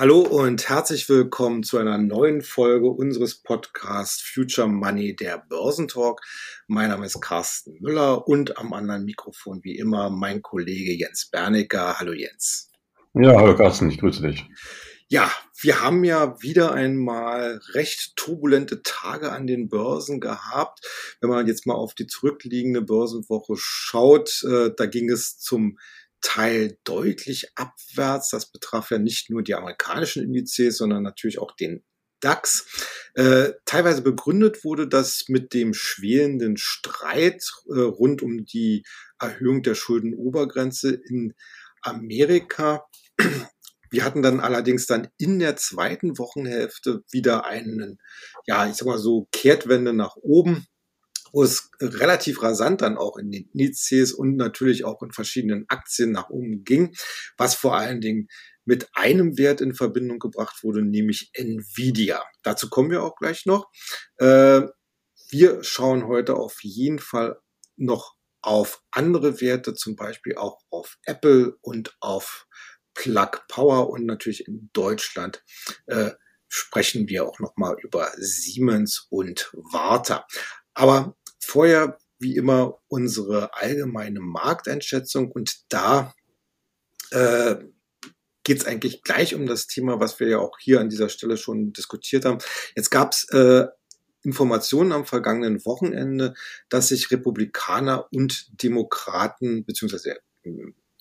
Hallo und herzlich willkommen zu einer neuen Folge unseres Podcasts Future Money, der Börsentalk. Mein Name ist Carsten Müller und am anderen Mikrofon wie immer mein Kollege Jens Bernicker. Hallo Jens. Ja, hallo Carsten, ich grüße dich. Ja, wir haben ja wieder einmal recht turbulente Tage an den Börsen gehabt. Wenn man jetzt mal auf die zurückliegende Börsenwoche schaut, äh, da ging es zum Teil deutlich abwärts. Das betraf ja nicht nur die amerikanischen Indizes, sondern natürlich auch den DAX. Äh, teilweise begründet wurde das mit dem schwelenden Streit äh, rund um die Erhöhung der Schuldenobergrenze in Amerika. Wir hatten dann allerdings dann in der zweiten Wochenhälfte wieder einen, ja, ich sag mal so, Kehrtwende nach oben wo es relativ rasant dann auch in den Indizes und natürlich auch in verschiedenen Aktien nach oben ging, was vor allen Dingen mit einem Wert in Verbindung gebracht wurde, nämlich Nvidia. Dazu kommen wir auch gleich noch. Äh, wir schauen heute auf jeden Fall noch auf andere Werte, zum Beispiel auch auf Apple und auf Plug Power und natürlich in Deutschland äh, sprechen wir auch nochmal über Siemens und Warta. Aber vorher, wie immer, unsere allgemeine Markteinschätzung und da äh, geht es eigentlich gleich um das Thema, was wir ja auch hier an dieser Stelle schon diskutiert haben. Jetzt gab es äh, Informationen am vergangenen Wochenende, dass sich Republikaner und Demokraten beziehungsweise äh,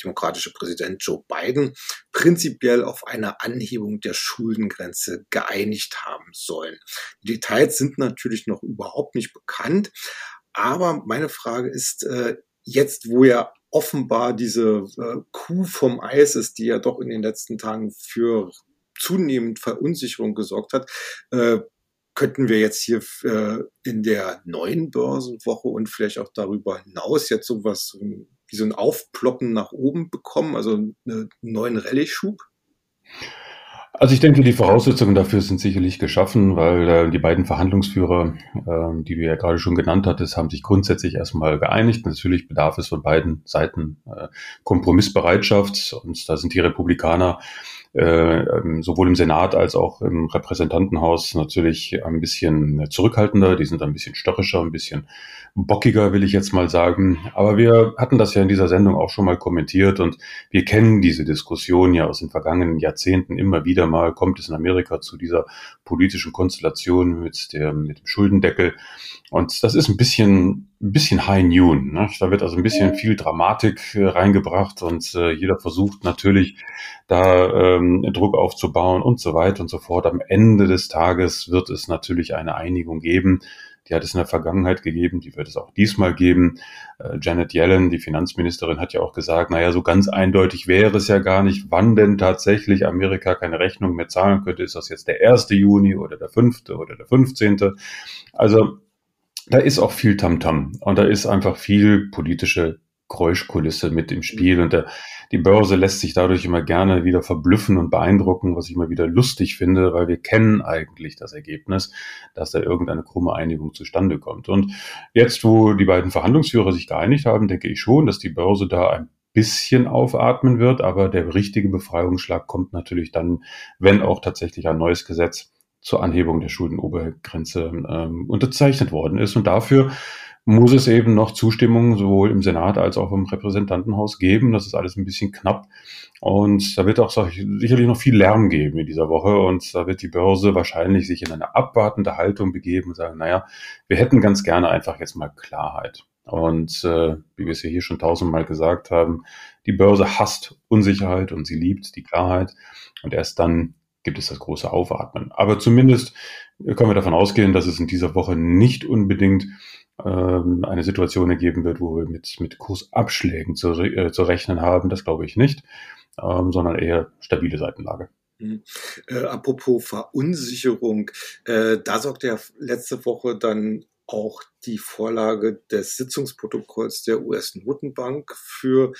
demokratische Präsident Joe Biden prinzipiell auf eine Anhebung der Schuldengrenze geeinigt haben sollen. Die Details sind natürlich noch überhaupt nicht bekannt, aber meine Frage ist, äh, jetzt wo ja offenbar diese äh, Kuh vom Eis ist, die ja doch in den letzten Tagen für zunehmend Verunsicherung gesorgt hat, äh, könnten wir jetzt hier äh, in der neuen Börsenwoche und vielleicht auch darüber hinaus jetzt sowas wie so ein Aufploppen nach oben bekommen, also einen neuen Rallye-Schub? Also ich denke, die Voraussetzungen dafür sind sicherlich geschaffen, weil äh, die beiden Verhandlungsführer, äh, die du ja gerade schon genannt hattest, haben sich grundsätzlich erstmal geeinigt. Natürlich bedarf es von beiden Seiten äh, Kompromissbereitschaft und da sind die Republikaner äh, ähm, sowohl im Senat als auch im Repräsentantenhaus natürlich ein bisschen zurückhaltender, die sind ein bisschen störrischer, ein bisschen bockiger, will ich jetzt mal sagen. Aber wir hatten das ja in dieser Sendung auch schon mal kommentiert und wir kennen diese Diskussion ja aus den vergangenen Jahrzehnten immer wieder mal, kommt es in Amerika zu dieser politischen Konstellation mit, der, mit dem Schuldendeckel. Und das ist ein bisschen, ein bisschen High Noon. Ne? Da wird also ein bisschen viel Dramatik äh, reingebracht und äh, jeder versucht natürlich da ähm, Druck aufzubauen und so weiter und so fort. Am Ende des Tages wird es natürlich eine Einigung geben. Die hat es in der Vergangenheit gegeben, die wird es auch diesmal geben. Äh, Janet Yellen, die Finanzministerin, hat ja auch gesagt, naja, so ganz eindeutig wäre es ja gar nicht, wann denn tatsächlich Amerika keine Rechnung mehr zahlen könnte. Ist das jetzt der 1. Juni oder der 5. oder der 15.? Also da ist auch viel Tamtam -Tam. und da ist einfach viel politische Geräuschkulisse mit im Spiel und der, die Börse lässt sich dadurch immer gerne wieder verblüffen und beeindrucken, was ich immer wieder lustig finde, weil wir kennen eigentlich das Ergebnis, dass da irgendeine krumme Einigung zustande kommt. Und jetzt, wo die beiden Verhandlungsführer sich geeinigt haben, denke ich schon, dass die Börse da ein bisschen aufatmen wird, aber der richtige Befreiungsschlag kommt natürlich dann, wenn auch tatsächlich ein neues Gesetz zur Anhebung der Schuldenobergrenze ähm, unterzeichnet worden ist. Und dafür muss es eben noch Zustimmung sowohl im Senat als auch im Repräsentantenhaus geben. Das ist alles ein bisschen knapp. Und da wird auch sicherlich noch viel Lärm geben in dieser Woche. Und da wird die Börse wahrscheinlich sich in eine abwartende Haltung begeben und sagen, naja, wir hätten ganz gerne einfach jetzt mal Klarheit. Und äh, wie wir es ja hier schon tausendmal gesagt haben, die Börse hasst Unsicherheit und sie liebt die Klarheit. Und erst dann gibt es das große Aufatmen. Aber zumindest können wir davon ausgehen, dass es in dieser Woche nicht unbedingt ähm, eine Situation ergeben wird, wo wir mit, mit Kursabschlägen zu, äh, zu rechnen haben. Das glaube ich nicht, ähm, sondern eher stabile Seitenlage. Mhm. Äh, apropos Verunsicherung, äh, da sorgt ja letzte Woche dann auch die Vorlage des Sitzungsprotokolls der US-Notenbank für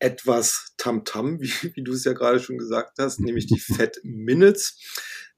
etwas Tamtam, -Tam, wie, wie du es ja gerade schon gesagt hast, nämlich die Fed Minutes.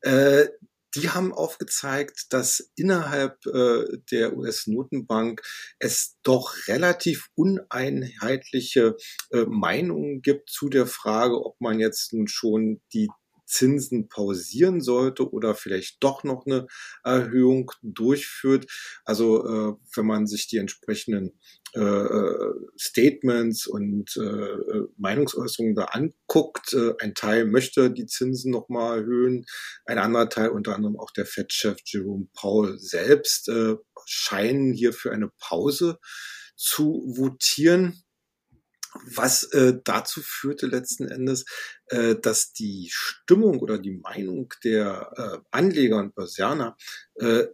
Äh, die haben aufgezeigt, dass innerhalb äh, der US-Notenbank es doch relativ uneinheitliche äh, Meinungen gibt zu der Frage, ob man jetzt nun schon die Zinsen pausieren sollte oder vielleicht doch noch eine Erhöhung durchführt. Also äh, wenn man sich die entsprechenden äh, äh Statements und äh, Meinungsäußerungen da anguckt, ein Teil möchte die Zinsen nochmal erhöhen, ein anderer Teil, unter anderem auch der Fed-Chef Jerome Powell selbst, scheinen hier für eine Pause zu votieren was äh, dazu führte letzten Endes, äh, dass die Stimmung oder die Meinung der äh, Anleger und Börsianer äh,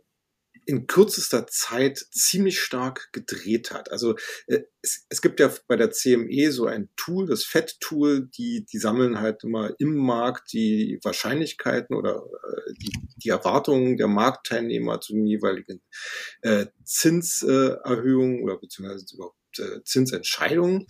in kürzester Zeit ziemlich stark gedreht hat. Also äh, es, es gibt ja bei der CME so ein Tool, das FED-Tool, die, die sammeln halt immer im Markt die Wahrscheinlichkeiten oder äh, die, die Erwartungen der Marktteilnehmer zu den jeweiligen äh, Zinserhöhungen oder beziehungsweise überhaupt äh, Zinsentscheidungen.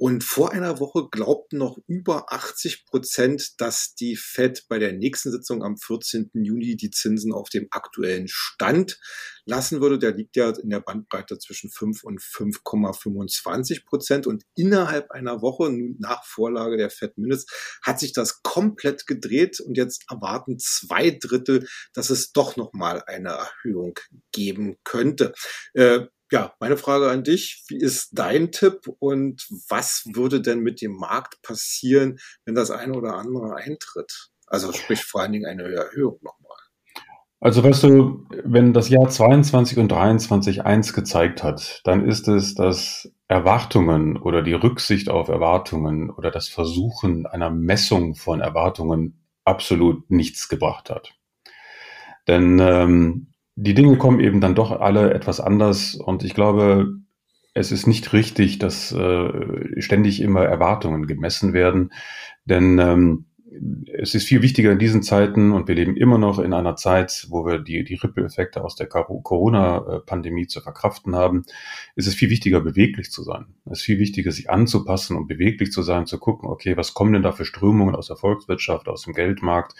Und vor einer Woche glaubten noch über 80 Prozent, dass die Fed bei der nächsten Sitzung am 14. Juni die Zinsen auf dem aktuellen Stand lassen würde. Der liegt ja in der Bandbreite zwischen 5 und 5,25 Prozent. Und innerhalb einer Woche nach Vorlage der Fed Minutes hat sich das komplett gedreht. Und jetzt erwarten zwei Drittel, dass es doch nochmal eine Erhöhung geben könnte. Äh, ja, meine Frage an dich, wie ist dein Tipp und was würde denn mit dem Markt passieren, wenn das eine oder andere eintritt? Also sprich vor allen Dingen eine Erhöhung nochmal. Also weißt du, wenn das Jahr 22 und 23 eins gezeigt hat, dann ist es, dass Erwartungen oder die Rücksicht auf Erwartungen oder das Versuchen einer Messung von Erwartungen absolut nichts gebracht hat. Denn ähm, die Dinge kommen eben dann doch alle etwas anders und ich glaube, es ist nicht richtig, dass äh, ständig immer Erwartungen gemessen werden, denn ähm, es ist viel wichtiger in diesen Zeiten und wir leben immer noch in einer Zeit, wo wir die, die Ripple-Effekte aus der Corona-Pandemie zu verkraften haben, ist es viel wichtiger, beweglich zu sein. Es ist viel wichtiger, sich anzupassen und beweglich zu sein, zu gucken, okay, was kommen denn da für Strömungen aus der Volkswirtschaft, aus dem Geldmarkt,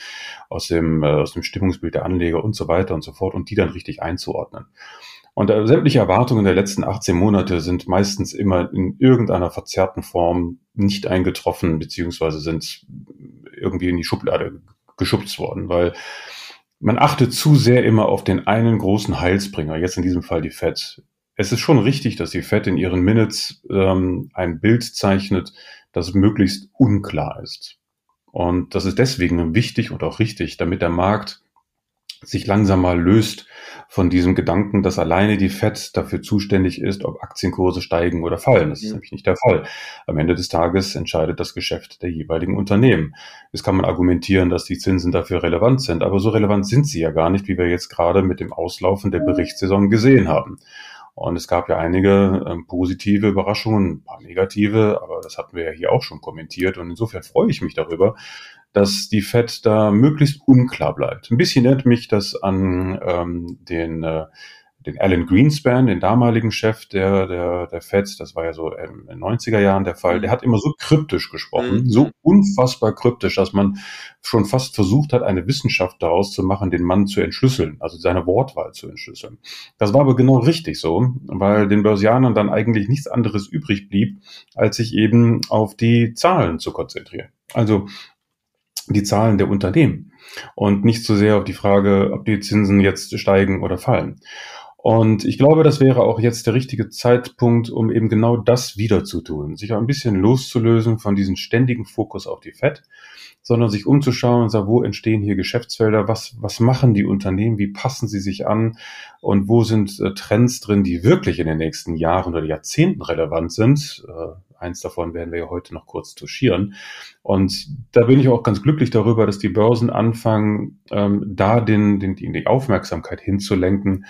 aus dem, äh, aus dem Stimmungsbild der Anleger und so weiter und so fort und die dann richtig einzuordnen. Und äh, sämtliche Erwartungen der letzten 18 Monate sind meistens immer in irgendeiner verzerrten Form nicht eingetroffen, beziehungsweise sind irgendwie in die Schublade geschubst worden, weil man achtet zu sehr immer auf den einen großen Heilsbringer, jetzt in diesem Fall die Fed. Es ist schon richtig, dass die Fed in ihren Minutes ähm, ein Bild zeichnet, das möglichst unklar ist. Und das ist deswegen wichtig und auch richtig, damit der Markt sich langsam mal löst von diesem Gedanken, dass alleine die FED dafür zuständig ist, ob Aktienkurse steigen oder fallen. Das ist nämlich nicht der Fall. Am Ende des Tages entscheidet das Geschäft der jeweiligen Unternehmen. Jetzt kann man argumentieren, dass die Zinsen dafür relevant sind, aber so relevant sind sie ja gar nicht, wie wir jetzt gerade mit dem Auslaufen der Berichtssaison gesehen haben. Und es gab ja einige ähm, positive Überraschungen, ein paar negative, aber das hatten wir ja hier auch schon kommentiert. Und insofern freue ich mich darüber, dass die Fed da möglichst unklar bleibt. Ein bisschen erinnert mich das an ähm, den äh, den Alan Greenspan, den damaligen Chef der, der, der Fed, das war ja so in den 90er Jahren der Fall, der mhm. hat immer so kryptisch gesprochen, mhm. so unfassbar kryptisch, dass man schon fast versucht hat, eine Wissenschaft daraus zu machen, den Mann zu entschlüsseln, also seine Wortwahl zu entschlüsseln. Das war aber genau richtig so, weil den Börsianern dann eigentlich nichts anderes übrig blieb, als sich eben auf die Zahlen zu konzentrieren. Also die Zahlen der Unternehmen und nicht so sehr auf die Frage, ob die Zinsen jetzt steigen oder fallen. Und ich glaube, das wäre auch jetzt der richtige Zeitpunkt, um eben genau das wieder zu tun, sich auch ein bisschen loszulösen von diesem ständigen Fokus auf die FED, sondern sich umzuschauen und sagen, wo entstehen hier Geschäftsfelder, was, was machen die Unternehmen, wie passen sie sich an und wo sind äh, Trends drin, die wirklich in den nächsten Jahren oder Jahrzehnten relevant sind. Äh, eins davon werden wir ja heute noch kurz touchieren. Und da bin ich auch ganz glücklich darüber, dass die Börsen anfangen, ähm, da den, den, die Aufmerksamkeit hinzulenken,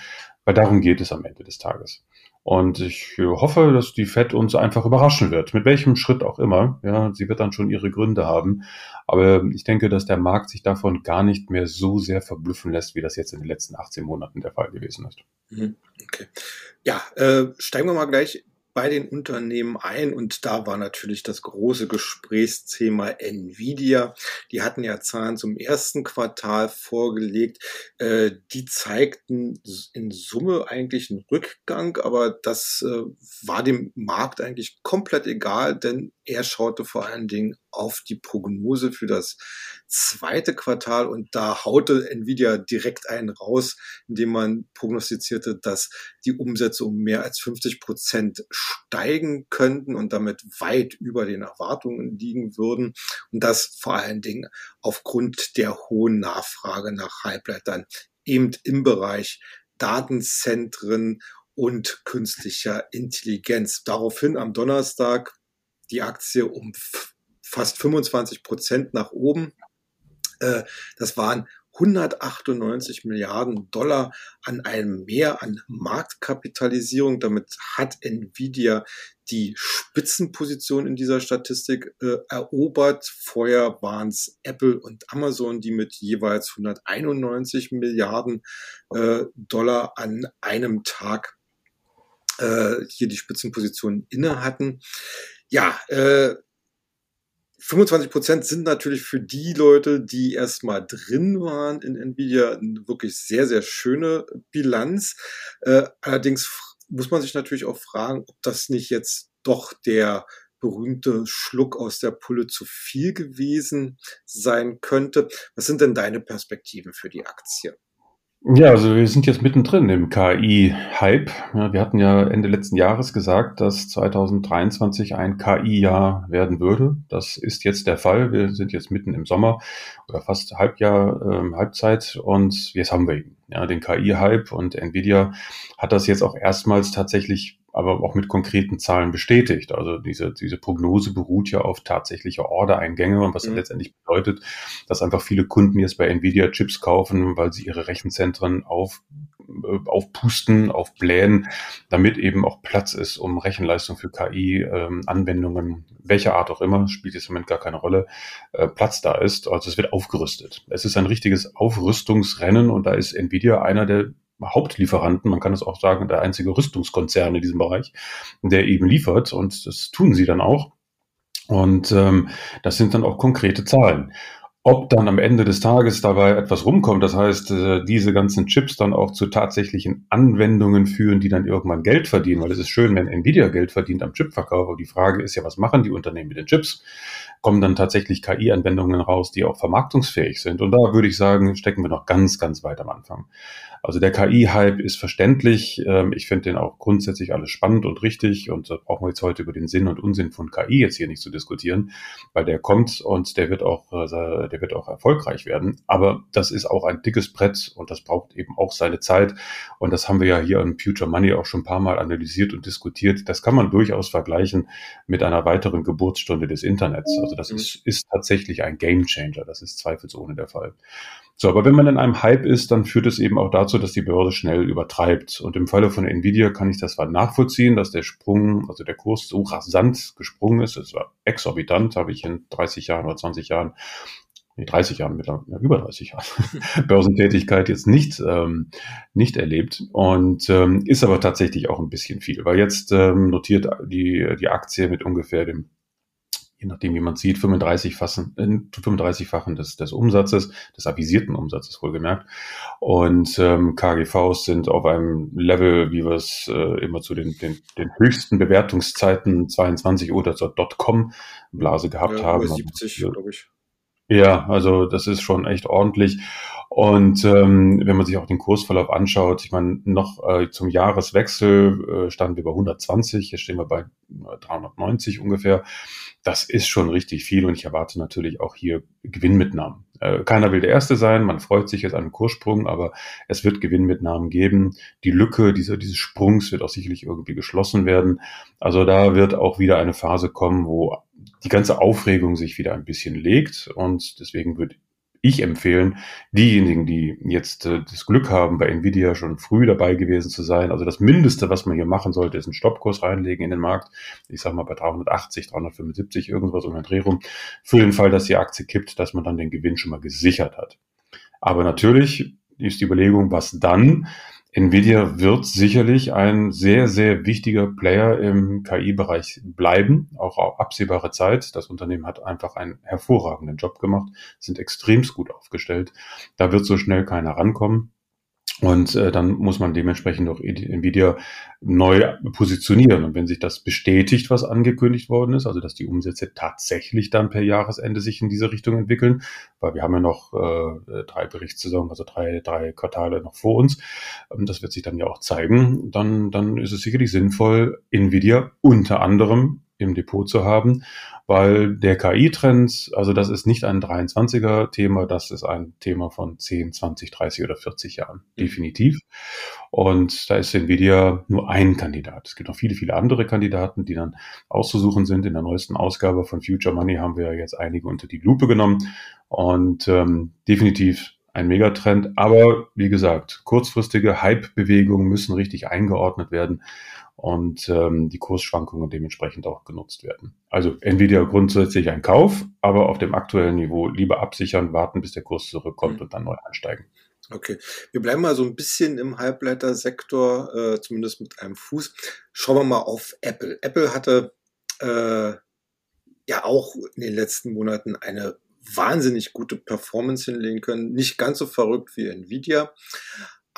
weil darum geht es am Ende des Tages. Und ich hoffe, dass die Fed uns einfach überraschen wird, mit welchem Schritt auch immer. Ja, sie wird dann schon ihre Gründe haben. Aber ich denke, dass der Markt sich davon gar nicht mehr so sehr verblüffen lässt, wie das jetzt in den letzten 18 Monaten der Fall gewesen ist. Mhm. Okay. Ja, äh, steigen wir mal gleich bei den Unternehmen ein und da war natürlich das große Gesprächsthema Nvidia. Die hatten ja Zahlen zum ersten Quartal vorgelegt. Äh, die zeigten in Summe eigentlich einen Rückgang, aber das äh, war dem Markt eigentlich komplett egal, denn er schaute vor allen Dingen auf die Prognose für das zweite Quartal und da haute Nvidia direkt einen raus, indem man prognostizierte, dass die Umsätze um mehr als 50 Prozent steigen könnten und damit weit über den Erwartungen liegen würden und das vor allen Dingen aufgrund der hohen Nachfrage nach Halbleitern eben im Bereich Datenzentren und künstlicher Intelligenz. Daraufhin am Donnerstag die Aktie um fast 25 Prozent nach oben. Äh, das waren 198 Milliarden Dollar an einem Mehr an Marktkapitalisierung. Damit hat Nvidia die Spitzenposition in dieser Statistik äh, erobert. Vorher waren es Apple und Amazon, die mit jeweils 191 Milliarden äh, Dollar an einem Tag äh, hier die Spitzenposition inne hatten. Ja, äh, 25 Prozent sind natürlich für die Leute, die erstmal drin waren in Nvidia, eine wirklich sehr, sehr schöne Bilanz. Äh, allerdings muss man sich natürlich auch fragen, ob das nicht jetzt doch der berühmte Schluck aus der Pulle zu viel gewesen sein könnte. Was sind denn deine Perspektiven für die Aktie? Ja, also wir sind jetzt mittendrin im KI-Hype. Ja, wir hatten ja Ende letzten Jahres gesagt, dass 2023 ein KI-Jahr werden würde. Das ist jetzt der Fall. Wir sind jetzt mitten im Sommer oder fast Halbjahr, äh, Halbzeit und jetzt haben wir ihn. Ja, den KI-Hype und Nvidia hat das jetzt auch erstmals tatsächlich aber auch mit konkreten Zahlen bestätigt. Also diese, diese Prognose beruht ja auf tatsächliche Ordereingänge und was mhm. letztendlich bedeutet, dass einfach viele Kunden jetzt bei Nvidia Chips kaufen, weil sie ihre Rechenzentren auf äh, aufpusten, aufblähen, damit eben auch Platz ist, um Rechenleistung für KI-Anwendungen, ähm, welcher Art auch immer, spielt jetzt im Moment gar keine Rolle, äh, Platz da ist. Also es wird aufgerüstet. Es ist ein richtiges Aufrüstungsrennen und da ist Nvidia einer der Hauptlieferanten, man kann es auch sagen, der einzige Rüstungskonzern in diesem Bereich, der eben liefert und das tun sie dann auch. Und ähm, das sind dann auch konkrete Zahlen. Ob dann am Ende des Tages dabei etwas rumkommt, das heißt, äh, diese ganzen Chips dann auch zu tatsächlichen Anwendungen führen, die dann irgendwann Geld verdienen, weil es ist schön, wenn Nvidia Geld verdient am Chipverkauf, aber die Frage ist ja, was machen die Unternehmen mit den Chips? Kommen dann tatsächlich KI-Anwendungen raus, die auch vermarktungsfähig sind? Und da würde ich sagen, stecken wir noch ganz, ganz weit am Anfang. Also der KI-Hype ist verständlich. Ähm, ich finde den auch grundsätzlich alles spannend und richtig. Und da brauchen wir jetzt heute über den Sinn und Unsinn von KI jetzt hier nicht zu diskutieren, weil der kommt und der wird auch, äh, der wird auch erfolgreich werden. Aber das ist auch ein dickes Brett und das braucht eben auch seine Zeit. Und das haben wir ja hier in Future Money auch schon ein paar Mal analysiert und diskutiert. Das kann man durchaus vergleichen mit einer weiteren Geburtsstunde des Internets. Also das mhm. ist, ist tatsächlich ein Game Changer. Das ist zweifelsohne der Fall. So, aber wenn man in einem Hype ist, dann führt es eben auch dazu, dass die Börse schnell übertreibt. Und im Falle von Nvidia kann ich das zwar nachvollziehen, dass der Sprung, also der Kurs so rasant gesprungen ist. Es war exorbitant, habe ich in 30 Jahren oder 20 Jahren nee, 30 Jahren mittlerweile, über 30 Jahren Börsentätigkeit jetzt nicht, ähm, nicht erlebt und ähm, ist aber tatsächlich auch ein bisschen viel, weil jetzt ähm, notiert die, die Aktie mit ungefähr dem je nachdem, wie man sieht, 35-fachen äh, 35 des, des Umsatzes, des avisierten Umsatzes wohlgemerkt. Und ähm, KGVs sind auf einem Level, wie wir es äh, immer zu den, den, den höchsten Bewertungszeiten 22 oder zur Dotcom-Blase gehabt ja, haben. 70, glaube ich. Ja, also das ist schon echt ordentlich. Und ähm, wenn man sich auch den Kursverlauf anschaut, ich meine, noch äh, zum Jahreswechsel äh, standen wir bei 120, jetzt stehen wir bei 390 ungefähr. Das ist schon richtig viel und ich erwarte natürlich auch hier Gewinnmitnahmen. Äh, keiner will der Erste sein, man freut sich jetzt an einem Kurssprung, aber es wird Gewinnmitnahmen geben. Die Lücke dieser, dieses Sprungs wird auch sicherlich irgendwie geschlossen werden. Also da wird auch wieder eine Phase kommen, wo die ganze Aufregung sich wieder ein bisschen legt und deswegen würde ich empfehlen, diejenigen, die jetzt äh, das Glück haben, bei Nvidia schon früh dabei gewesen zu sein. Also das Mindeste, was man hier machen sollte, ist einen Stoppkurs reinlegen in den Markt. Ich sag mal bei 380, 375, irgendwas um den Dreh rum. Für den Fall, dass die Aktie kippt, dass man dann den Gewinn schon mal gesichert hat. Aber natürlich ist die Überlegung, was dann? Nvidia wird sicherlich ein sehr, sehr wichtiger Player im KI-Bereich bleiben, auch auf absehbare Zeit. Das Unternehmen hat einfach einen hervorragenden Job gemacht, sind extremst gut aufgestellt. Da wird so schnell keiner rankommen. Und äh, dann muss man dementsprechend auch Nvidia neu positionieren. Und wenn sich das bestätigt, was angekündigt worden ist, also dass die Umsätze tatsächlich dann per Jahresende sich in diese Richtung entwickeln, weil wir haben ja noch äh, drei Berichtssaison, also drei, drei Quartale noch vor uns, ähm, das wird sich dann ja auch zeigen, dann, dann ist es sicherlich sinnvoll, Nvidia unter anderem im Depot zu haben, weil der KI-Trend, also das ist nicht ein 23er-Thema, das ist ein Thema von 10, 20, 30 oder 40 Jahren, mhm. definitiv. Und da ist Nvidia nur ein Kandidat. Es gibt noch viele, viele andere Kandidaten, die dann auszusuchen sind. In der neuesten Ausgabe von Future Money haben wir jetzt einige unter die Lupe genommen und ähm, definitiv ein Megatrend. Aber wie gesagt, kurzfristige Hype-Bewegungen müssen richtig eingeordnet werden und ähm, die Kursschwankungen dementsprechend auch genutzt werden. Also Nvidia grundsätzlich ein Kauf, aber auf dem aktuellen Niveau lieber absichern, warten, bis der Kurs zurückkommt mhm. und dann neu einsteigen. Okay, wir bleiben mal so ein bisschen im Halbleitersektor, äh, zumindest mit einem Fuß. Schauen wir mal auf Apple. Apple hatte äh, ja auch in den letzten Monaten eine wahnsinnig gute Performance hinlegen können. Nicht ganz so verrückt wie Nvidia,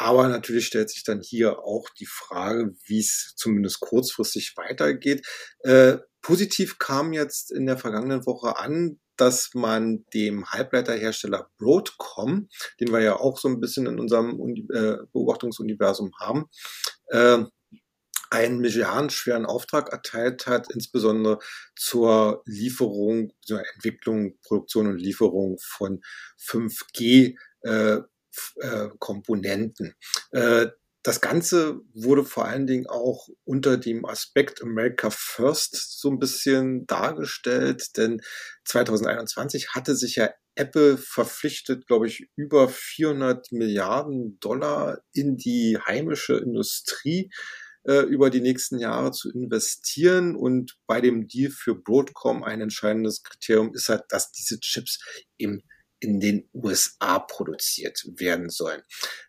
aber natürlich stellt sich dann hier auch die Frage, wie es zumindest kurzfristig weitergeht. Äh, positiv kam jetzt in der vergangenen Woche an, dass man dem Halbleiterhersteller Broadcom, den wir ja auch so ein bisschen in unserem äh, Beobachtungsuniversum haben, äh, einen milliardenschweren Auftrag erteilt hat, insbesondere zur Lieferung, zur Entwicklung, Produktion und Lieferung von 5G äh, äh, Komponenten. Äh, das Ganze wurde vor allen Dingen auch unter dem Aspekt America First so ein bisschen dargestellt, denn 2021 hatte sich ja Apple verpflichtet, glaube ich, über 400 Milliarden Dollar in die heimische Industrie äh, über die nächsten Jahre zu investieren. Und bei dem Deal für Broadcom ein entscheidendes Kriterium ist halt, dass diese Chips im in den USA produziert werden sollen.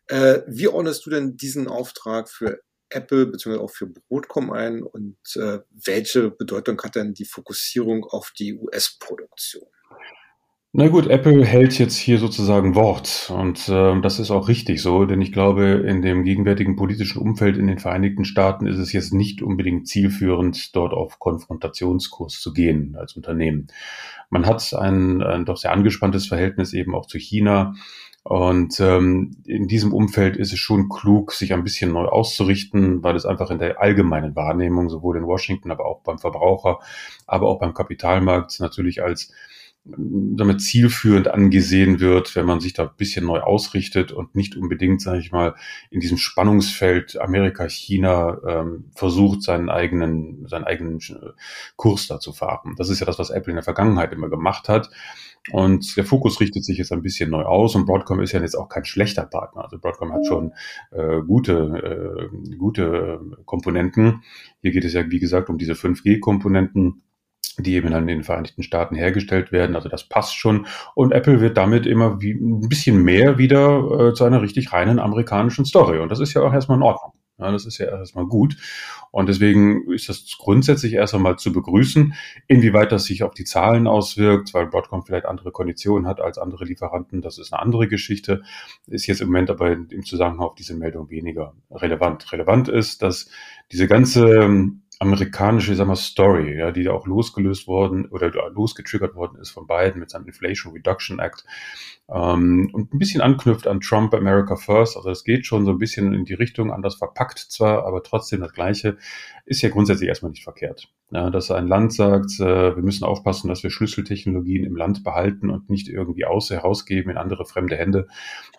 Äh, wie ordnest du denn diesen Auftrag für Apple bzw. auch für Broadcom ein und äh, welche Bedeutung hat denn die Fokussierung auf die US-Produktion? Na gut, Apple hält jetzt hier sozusagen Wort und äh, das ist auch richtig so, denn ich glaube, in dem gegenwärtigen politischen Umfeld in den Vereinigten Staaten ist es jetzt nicht unbedingt zielführend, dort auf Konfrontationskurs zu gehen als Unternehmen. Man hat ein, ein doch sehr angespanntes Verhältnis eben auch zu China. Und ähm, in diesem Umfeld ist es schon klug, sich ein bisschen neu auszurichten, weil es einfach in der allgemeinen Wahrnehmung, sowohl in Washington, aber auch beim Verbraucher, aber auch beim Kapitalmarkt natürlich als damit zielführend angesehen wird, wenn man sich da ein bisschen neu ausrichtet und nicht unbedingt, sage ich mal, in diesem Spannungsfeld Amerika-China ähm, versucht, seinen eigenen, seinen eigenen Kurs da zu fahren. Das ist ja das, was Apple in der Vergangenheit immer gemacht hat. Und der Fokus richtet sich jetzt ein bisschen neu aus und Broadcom ist ja jetzt auch kein schlechter Partner. Also Broadcom hat schon äh, gute, äh, gute Komponenten. Hier geht es ja, wie gesagt, um diese 5G-Komponenten die eben dann in den Vereinigten Staaten hergestellt werden. Also das passt schon. Und Apple wird damit immer wie, ein bisschen mehr wieder äh, zu einer richtig reinen amerikanischen Story. Und das ist ja auch erstmal in Ordnung. Ja, das ist ja erstmal gut. Und deswegen ist das grundsätzlich erst einmal zu begrüßen. Inwieweit das sich auf die Zahlen auswirkt, weil Broadcom vielleicht andere Konditionen hat als andere Lieferanten, das ist eine andere Geschichte. Ist jetzt im Moment aber im Zusammenhang auf diese Meldung weniger relevant. Relevant ist, dass diese ganze amerikanische, sag mal, Story, ja, die auch losgelöst worden oder losgetriggert worden ist von Biden mit seinem Inflation Reduction Act ähm, und ein bisschen anknüpft an Trump America First. Also es geht schon so ein bisschen in die Richtung, anders verpackt zwar, aber trotzdem das Gleiche, ist ja grundsätzlich erstmal nicht verkehrt. Ja, dass ein Land sagt, äh, wir müssen aufpassen, dass wir Schlüsseltechnologien im Land behalten und nicht irgendwie aus herausgeben in andere fremde Hände.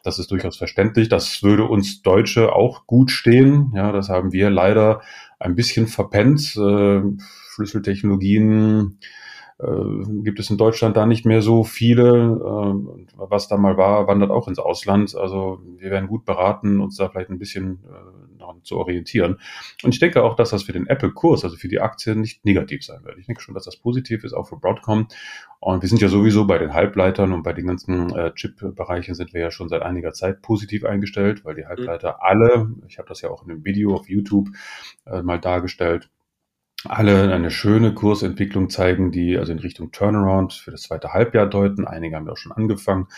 Das ist durchaus verständlich. Das würde uns Deutsche auch gut stehen. Ja, das haben wir leider ein bisschen verpennt. Äh, Schlüsseltechnologien gibt es in Deutschland da nicht mehr so viele. Äh, was da mal war, wandert auch ins Ausland. Also wir werden gut beraten, uns da vielleicht ein bisschen äh, zu orientieren. Und ich denke auch, dass das für den Apple-Kurs, also für die Aktie, nicht negativ sein wird. Ich denke schon, dass das positiv ist, auch für Broadcom. Und wir sind ja sowieso bei den Halbleitern und bei den ganzen äh, Chip-Bereichen sind wir ja schon seit einiger Zeit positiv eingestellt, weil die Halbleiter alle, ich habe das ja auch in einem Video auf YouTube äh, mal dargestellt, alle eine schöne Kursentwicklung zeigen, die also in Richtung Turnaround für das zweite Halbjahr deuten. Einige haben ja auch schon angefangen.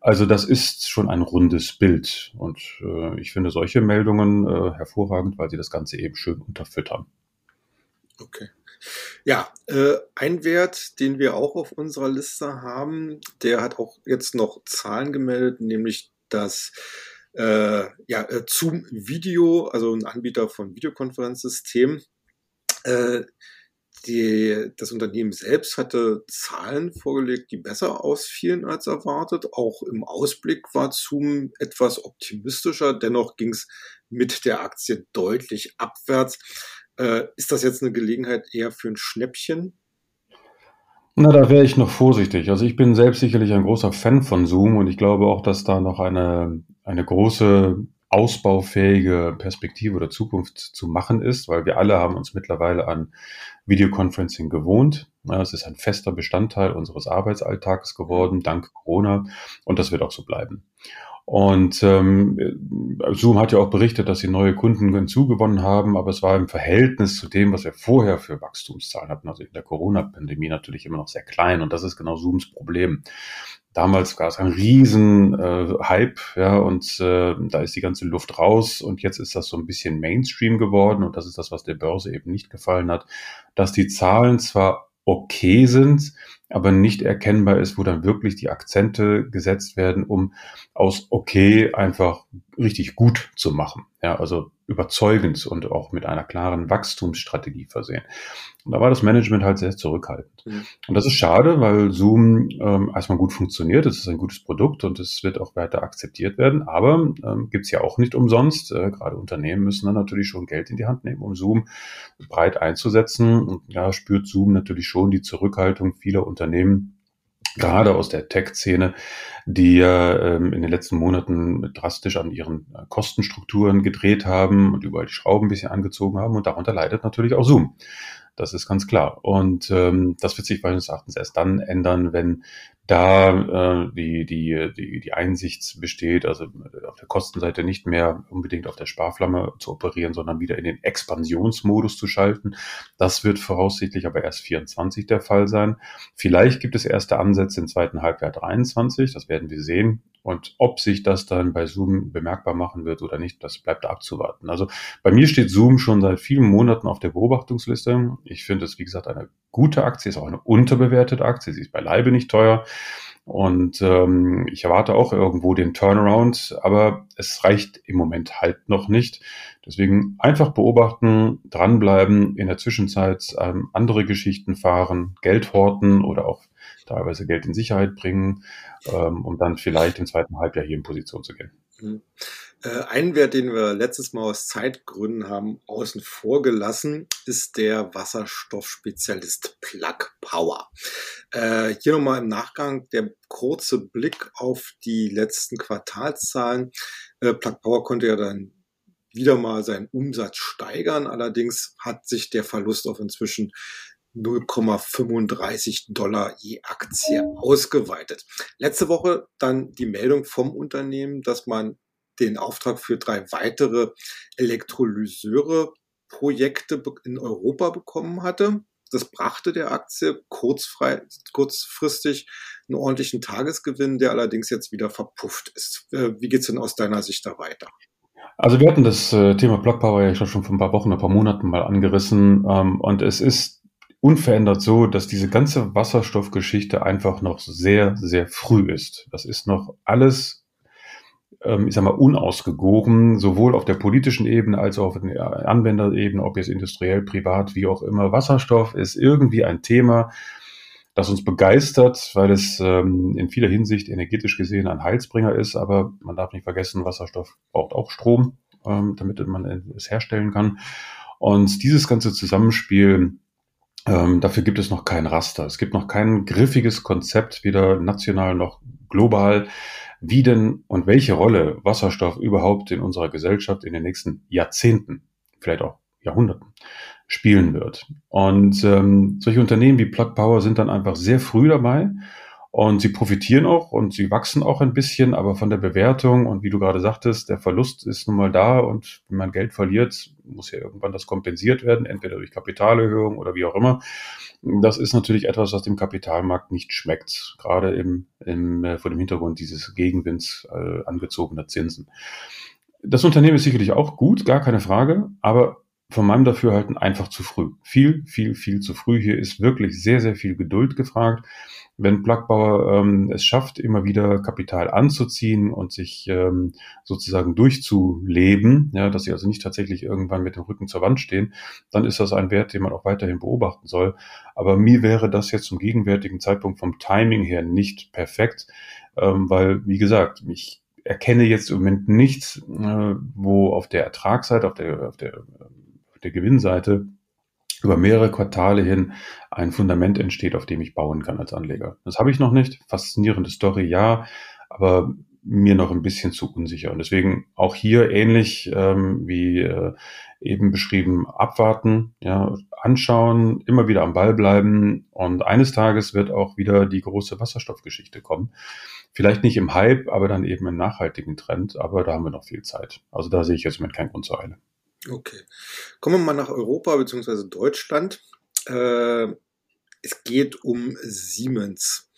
Also das ist schon ein rundes Bild. Und äh, ich finde solche Meldungen äh, hervorragend, weil sie das Ganze eben schön unterfüttern. Okay. Ja, äh, ein Wert, den wir auch auf unserer Liste haben, der hat auch jetzt noch Zahlen gemeldet, nämlich das äh, ja, äh, Zoom Video, also ein Anbieter von Videokonferenzsystemen, äh, die, das Unternehmen selbst hatte Zahlen vorgelegt, die besser ausfielen als erwartet. Auch im Ausblick war Zoom etwas optimistischer. Dennoch ging es mit der Aktie deutlich abwärts. Äh, ist das jetzt eine Gelegenheit eher für ein Schnäppchen? Na, da wäre ich noch vorsichtig. Also ich bin selbst sicherlich ein großer Fan von Zoom und ich glaube auch, dass da noch eine, eine große ausbaufähige Perspektive oder Zukunft zu machen ist, weil wir alle haben uns mittlerweile an Videoconferencing gewohnt. Es ist ein fester Bestandteil unseres Arbeitsalltags geworden, dank Corona, und das wird auch so bleiben. Und ähm, Zoom hat ja auch berichtet, dass sie neue Kunden hinzugewonnen haben, aber es war im Verhältnis zu dem, was wir vorher für Wachstumszahlen hatten, also in der Corona-Pandemie natürlich immer noch sehr klein. Und das ist genau Zooms Problem. Damals gab es einen riesen äh, Hype, ja, und äh, da ist die ganze Luft raus und jetzt ist das so ein bisschen Mainstream geworden und das ist das, was der Börse eben nicht gefallen hat, dass die Zahlen zwar okay sind, aber nicht erkennbar ist, wo dann wirklich die Akzente gesetzt werden, um aus okay einfach richtig gut zu machen. Ja, also überzeugend und auch mit einer klaren Wachstumsstrategie versehen. Und da war das Management halt sehr zurückhaltend. Mhm. Und das ist schade, weil Zoom ähm, erstmal gut funktioniert. Es ist ein gutes Produkt und es wird auch weiter akzeptiert werden. Aber ähm, gibt ja auch nicht umsonst. Äh, gerade Unternehmen müssen dann natürlich schon Geld in die Hand nehmen, um Zoom breit einzusetzen. Und ja, spürt Zoom natürlich schon die Zurückhaltung vieler Unternehmen, gerade aus der Tech-Szene, die ja ähm, in den letzten Monaten drastisch an ihren äh, Kostenstrukturen gedreht haben und überall die Schrauben ein bisschen angezogen haben. Und darunter leidet natürlich auch Zoom. Das ist ganz klar. Und ähm, das wird sich meines Erachtens erst dann ändern, wenn da äh, die, die, die, die Einsicht besteht, also auf der Kostenseite nicht mehr unbedingt auf der Sparflamme zu operieren, sondern wieder in den Expansionsmodus zu schalten. Das wird voraussichtlich aber erst 24 der Fall sein. Vielleicht gibt es erste Ansätze im zweiten Halbjahr 23, das werden wir sehen. Und ob sich das dann bei Zoom bemerkbar machen wird oder nicht, das bleibt abzuwarten. Also bei mir steht Zoom schon seit vielen Monaten auf der Beobachtungsliste. Ich finde es, wie gesagt, eine gute Aktie, ist auch eine unterbewertete Aktie. Sie ist beileibe nicht teuer. Und ähm, ich erwarte auch irgendwo den Turnaround, aber es reicht im Moment halt noch nicht. Deswegen einfach beobachten, dranbleiben, in der Zwischenzeit ähm, andere Geschichten fahren, Geld horten oder auch teilweise Geld in Sicherheit bringen, ähm, um dann vielleicht im zweiten Halbjahr hier in Position zu gehen. Mhm. Äh, ein Wert, den wir letztes Mal aus Zeitgründen haben außen vor gelassen, ist der Wasserstoffspezialist Plug Power. Äh, hier nochmal im Nachgang der kurze Blick auf die letzten Quartalszahlen. Äh, Plug Power konnte ja dann wieder mal seinen Umsatz steigern. Allerdings hat sich der Verlust auf inzwischen 0,35 Dollar je Aktie ausgeweitet. Letzte Woche dann die Meldung vom Unternehmen, dass man den Auftrag für drei weitere Elektrolyseure-Projekte in Europa bekommen hatte. Das brachte der Aktie kurzfrei, kurzfristig einen ordentlichen Tagesgewinn, der allerdings jetzt wieder verpufft ist. Äh, wie geht's denn aus deiner Sicht da weiter? Also wir hatten das äh, Thema Plug Power ja schon vor ein paar Wochen, ein paar Monaten mal angerissen ähm, und es ist unverändert so, dass diese ganze Wasserstoffgeschichte einfach noch sehr, sehr früh ist. Das ist noch alles, ähm, ich sag mal, unausgegoren, sowohl auf der politischen Ebene als auch auf der Anwenderebene, ob jetzt industriell, privat, wie auch immer. Wasserstoff ist irgendwie ein Thema, das uns begeistert, weil es ähm, in vieler Hinsicht energetisch gesehen ein Heilsbringer ist. Aber man darf nicht vergessen, Wasserstoff braucht auch Strom, ähm, damit man es herstellen kann. Und dieses ganze Zusammenspiel ähm, dafür gibt es noch kein Raster. Es gibt noch kein griffiges Konzept, weder national noch global, wie denn und welche Rolle Wasserstoff überhaupt in unserer Gesellschaft in den nächsten Jahrzehnten, vielleicht auch Jahrhunderten, spielen wird. Und ähm, solche Unternehmen wie Plug Power sind dann einfach sehr früh dabei Und sie profitieren auch und sie wachsen auch ein bisschen, aber von der Bewertung und wie du gerade sagtest, der Verlust ist nun mal da und wenn man Geld verliert, muss ja irgendwann das kompensiert werden, entweder durch Kapitalerhöhung oder wie auch immer. Das ist natürlich etwas, was dem Kapitalmarkt nicht schmeckt, gerade im, im, äh, vor dem Hintergrund dieses Gegenwinds äh, angezogener Zinsen. Das Unternehmen ist sicherlich auch gut, gar keine Frage, aber von meinem Dafürhalten einfach zu früh. Viel, viel, viel zu früh. Hier ist wirklich sehr, sehr viel Geduld gefragt. Wenn Plagbauer ähm, es schafft, immer wieder Kapital anzuziehen und sich ähm, sozusagen durchzuleben, ja, dass sie also nicht tatsächlich irgendwann mit dem Rücken zur Wand stehen, dann ist das ein Wert, den man auch weiterhin beobachten soll. Aber mir wäre das jetzt zum gegenwärtigen Zeitpunkt vom Timing her nicht perfekt, ähm, weil, wie gesagt, ich erkenne jetzt im Moment nichts, äh, wo auf der Ertragsseite, auf der, auf der der Gewinnseite über mehrere Quartale hin ein Fundament entsteht, auf dem ich bauen kann als Anleger. Das habe ich noch nicht. Faszinierende Story, ja, aber mir noch ein bisschen zu unsicher. Und deswegen auch hier ähnlich ähm, wie äh, eben beschrieben, abwarten, ja, anschauen, immer wieder am Ball bleiben und eines Tages wird auch wieder die große Wasserstoffgeschichte kommen. Vielleicht nicht im Hype, aber dann eben im nachhaltigen Trend, aber da haben wir noch viel Zeit. Also da sehe ich jetzt mit keinen Grund zur Eile. Okay. Kommen wir mal nach Europa bzw. Deutschland. Äh, es geht um Siemens.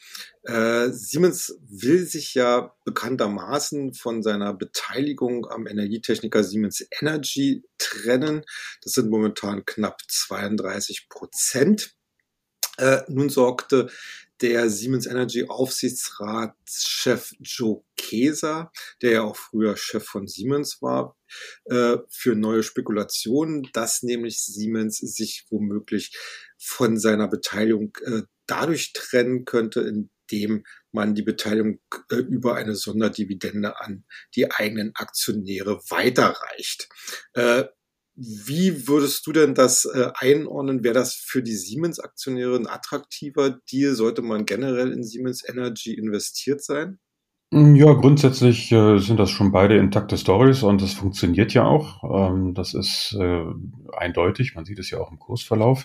Äh, Siemens will sich ja bekanntermaßen von seiner Beteiligung am Energietechniker Siemens Energy trennen. Das sind momentan knapp 32 Prozent. Äh, nun sorgte der Siemens Energy Aufsichtsratschef Joe Keser, der ja auch früher Chef von Siemens war, äh, für neue Spekulationen, dass nämlich Siemens sich womöglich von seiner Beteiligung äh, dadurch trennen könnte, indem man die Beteiligung äh, über eine Sonderdividende an die eigenen Aktionäre weiterreicht. Wie würdest du denn das äh, einordnen? Wäre das für die Siemens-Aktionäre ein attraktiver Deal? Sollte man generell in Siemens Energy investiert sein? Mm, ja, grundsätzlich äh, sind das schon beide intakte Stories und das funktioniert ja auch. Ähm, das ist äh, eindeutig, man sieht es ja auch im Kursverlauf.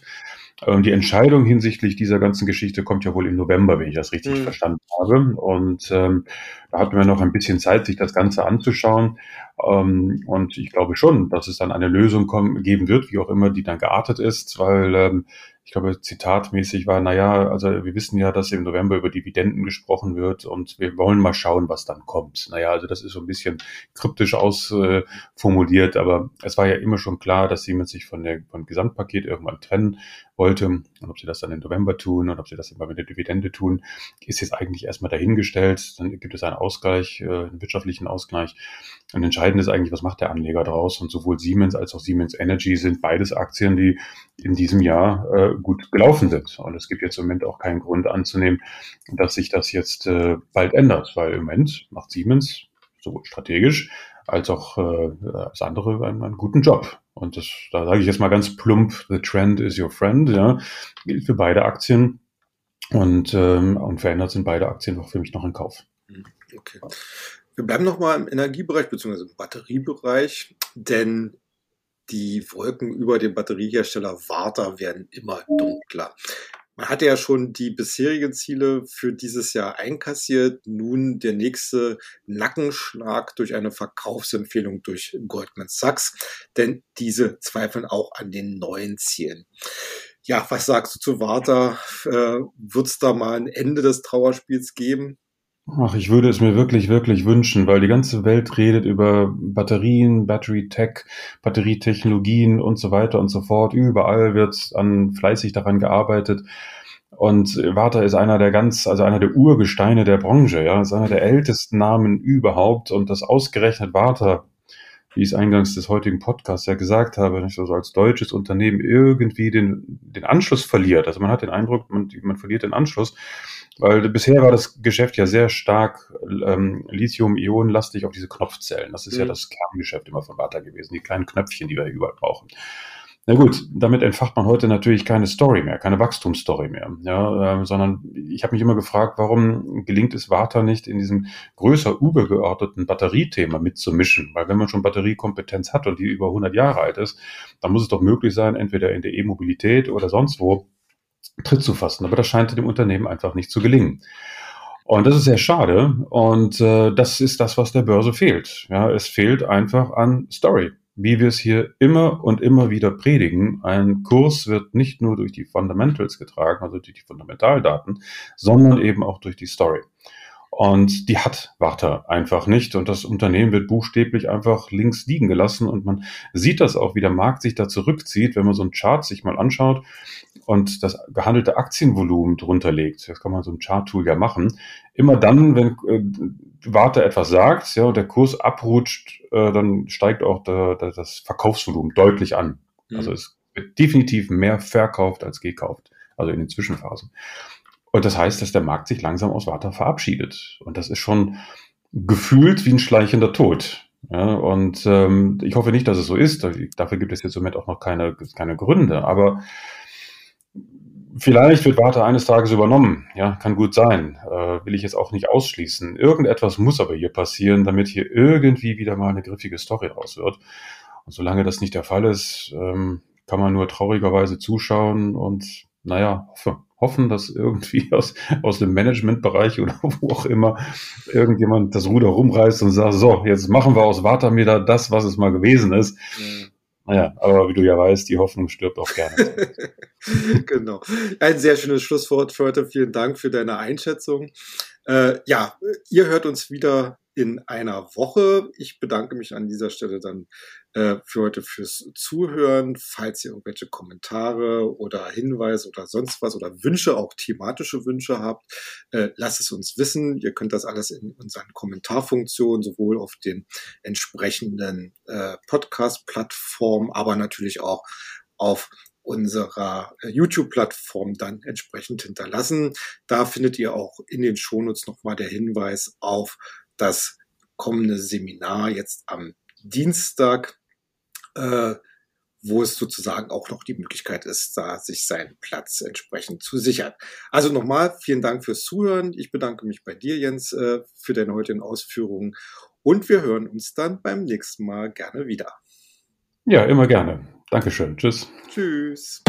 Ähm, die Entscheidung hinsichtlich dieser ganzen Geschichte kommt ja wohl im November, wenn ich das richtig mhm. verstanden habe. Und ähm, da hatten wir noch ein bisschen Zeit, sich das Ganze anzuschauen. Ähm, und ich glaube schon, dass es dann eine Lösung kommen, geben wird, wie auch immer die dann geartet ist, weil ähm, ich glaube, zitatmäßig war, naja, also wir wissen ja, dass im November über Dividenden gesprochen wird und wir wollen mal schauen, was dann kommt. Naja, also das ist so ein bisschen kryptisch ausformuliert, äh, aber es war ja immer schon klar, dass Siemens sich von der, vom Gesamtpaket irgendwann trennen wollte. Und ob sie das dann im November tun und ob sie das immer mit der Dividende tun, ist jetzt eigentlich erstmal dahingestellt. Dann gibt es einen Ausgleich, äh, einen wirtschaftlichen Ausgleich. Und entscheidend ist eigentlich, was macht der Anleger daraus? Und sowohl Siemens als auch Siemens Energy sind beides Aktien, die in diesem Jahr äh, gut gelaufen sind. Und es gibt jetzt im Moment auch keinen Grund anzunehmen, dass sich das jetzt äh, bald ändert, weil im Moment macht Siemens sowohl strategisch als auch äh, das andere einen, einen guten Job. Und das, da sage ich jetzt mal ganz plump, the trend is your friend, ja, gilt für beide Aktien. Und, ähm, und verändert sind beide Aktien auch für mich noch in Kauf. Hm, okay. Wir bleiben nochmal im Energiebereich bzw. im Batteriebereich, denn die Wolken über dem Batteriehersteller Warta werden immer dunkler. Man hatte ja schon die bisherigen Ziele für dieses Jahr einkassiert. Nun der nächste Nackenschlag durch eine Verkaufsempfehlung durch Goldman Sachs, denn diese zweifeln auch an den neuen Zielen. Ja, was sagst du zu Warta? Äh, Wird es da mal ein Ende des Trauerspiels geben? Ach, ich würde es mir wirklich, wirklich wünschen, weil die ganze Welt redet über Batterien, Battery Tech, Batterietechnologien und so weiter und so fort. Überall wird an fleißig daran gearbeitet. Und Warta ist einer der ganz, also einer der Urgesteine der Branche, ja, ist einer der ältesten Namen überhaupt und das ausgerechnet Warta, wie ich es eingangs des heutigen Podcasts ja gesagt habe, nicht so als deutsches Unternehmen irgendwie den, den Anschluss verliert. Also man hat den Eindruck, man, man verliert den Anschluss. Weil bisher war das Geschäft ja sehr stark ähm, Lithium-Ionen-lastig auf diese Knopfzellen. Das ist mhm. ja das Kerngeschäft immer von Warta gewesen, die kleinen Knöpfchen, die wir überall brauchen. Na gut, damit entfacht man heute natürlich keine Story mehr, keine Wachstumsstory mehr, ja, äh, sondern ich habe mich immer gefragt, warum gelingt es Warta nicht in diesem größer übergeordneten Batteriethema mitzumischen? Weil wenn man schon Batteriekompetenz hat und die über 100 Jahre alt ist, dann muss es doch möglich sein, entweder in der E-Mobilität oder sonst wo Tritt zu fassen. Aber das scheint dem Unternehmen einfach nicht zu gelingen. Und das ist sehr schade. Und äh, das ist das, was der Börse fehlt. Ja, es fehlt einfach an Story. Wie wir es hier immer und immer wieder predigen, ein Kurs wird nicht nur durch die Fundamentals getragen, also durch die Fundamentaldaten, sondern eben auch durch die Story. Und die hat Warta einfach nicht. Und das Unternehmen wird buchstäblich einfach links liegen gelassen. Und man sieht das auch, wie der Markt sich da zurückzieht, wenn man so einen Chart sich mal anschaut und das gehandelte Aktienvolumen drunter legt. Das kann man so ein Chart-Tool ja machen. Immer dann, wenn äh, Warta etwas sagt, ja, und der Kurs abrutscht, äh, dann steigt auch der, der, das Verkaufsvolumen deutlich an. Mhm. Also es wird definitiv mehr verkauft als gekauft. Also in den Zwischenphasen. Und das heißt, dass der Markt sich langsam aus Warta verabschiedet. Und das ist schon gefühlt wie ein schleichender Tod. Ja, und ähm, ich hoffe nicht, dass es so ist. Dafür gibt es jetzt im Moment auch noch keine, keine Gründe. Aber vielleicht wird Warta eines Tages übernommen. Ja, kann gut sein. Äh, will ich jetzt auch nicht ausschließen. Irgendetwas muss aber hier passieren, damit hier irgendwie wieder mal eine griffige Story raus wird. Und solange das nicht der Fall ist, ähm, kann man nur traurigerweise zuschauen und naja, hoffe, hoffen, dass irgendwie aus, aus dem Managementbereich oder wo auch immer irgendjemand das Ruder rumreißt und sagt, so, jetzt machen wir aus Watermeter das, was es mal gewesen ist. Mhm. Naja, aber wie du ja weißt, die Hoffnung stirbt auch gerne. genau. Ein sehr schönes Schlusswort für heute. Vielen Dank für deine Einschätzung. Äh, ja, ihr hört uns wieder in einer Woche. Ich bedanke mich an dieser Stelle dann äh, für heute fürs Zuhören. Falls ihr irgendwelche Kommentare oder Hinweise oder sonst was oder Wünsche, auch thematische Wünsche habt, äh, lasst es uns wissen. Ihr könnt das alles in unseren Kommentarfunktionen sowohl auf den entsprechenden äh, Podcast-Plattformen, aber natürlich auch auf unserer äh, YouTube-Plattform dann entsprechend hinterlassen. Da findet ihr auch in den Shownotes nochmal der Hinweis auf das kommende Seminar jetzt am Dienstag, äh, wo es sozusagen auch noch die Möglichkeit ist, da sich seinen Platz entsprechend zu sichern. Also nochmal vielen Dank fürs Zuhören. Ich bedanke mich bei dir, Jens, äh, für deine heutigen Ausführungen und wir hören uns dann beim nächsten Mal gerne wieder. Ja, immer gerne. Dankeschön. Tschüss. Tschüss.